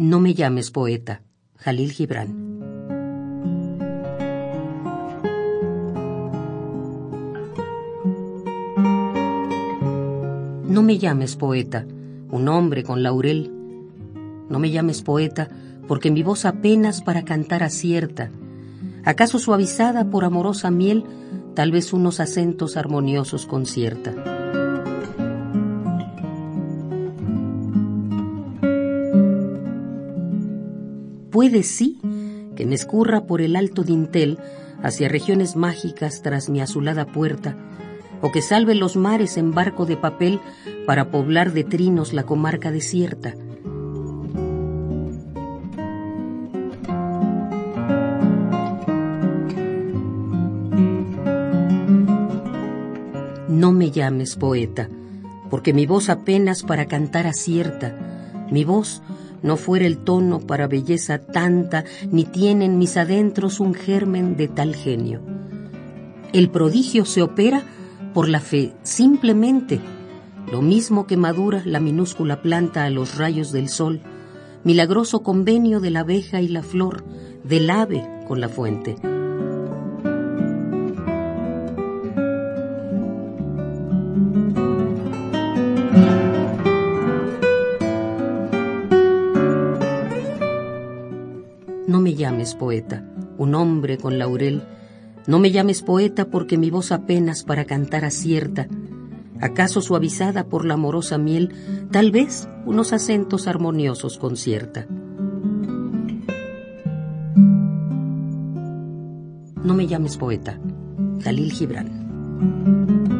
No me llames poeta, Jalil Gibran. No me llames poeta, un hombre con laurel. No me llames poeta, porque mi voz apenas para cantar acierta. ¿Acaso suavizada por amorosa miel, tal vez unos acentos armoniosos concierta? Puede sí que me escurra por el alto dintel hacia regiones mágicas tras mi azulada puerta, o que salve los mares en barco de papel para poblar de trinos la comarca desierta. No me llames poeta, porque mi voz apenas para cantar acierta, mi voz no fuera el tono para belleza tanta, ni tiene en mis adentros un germen de tal genio. El prodigio se opera por la fe, simplemente, lo mismo que madura la minúscula planta a los rayos del sol, milagroso convenio de la abeja y la flor, del ave con la fuente. No me llames poeta, un hombre con laurel. No me llames poeta porque mi voz apenas para cantar acierta. ¿Acaso suavizada por la amorosa miel, tal vez unos acentos armoniosos concierta? No me llames poeta, Jalil Gibran.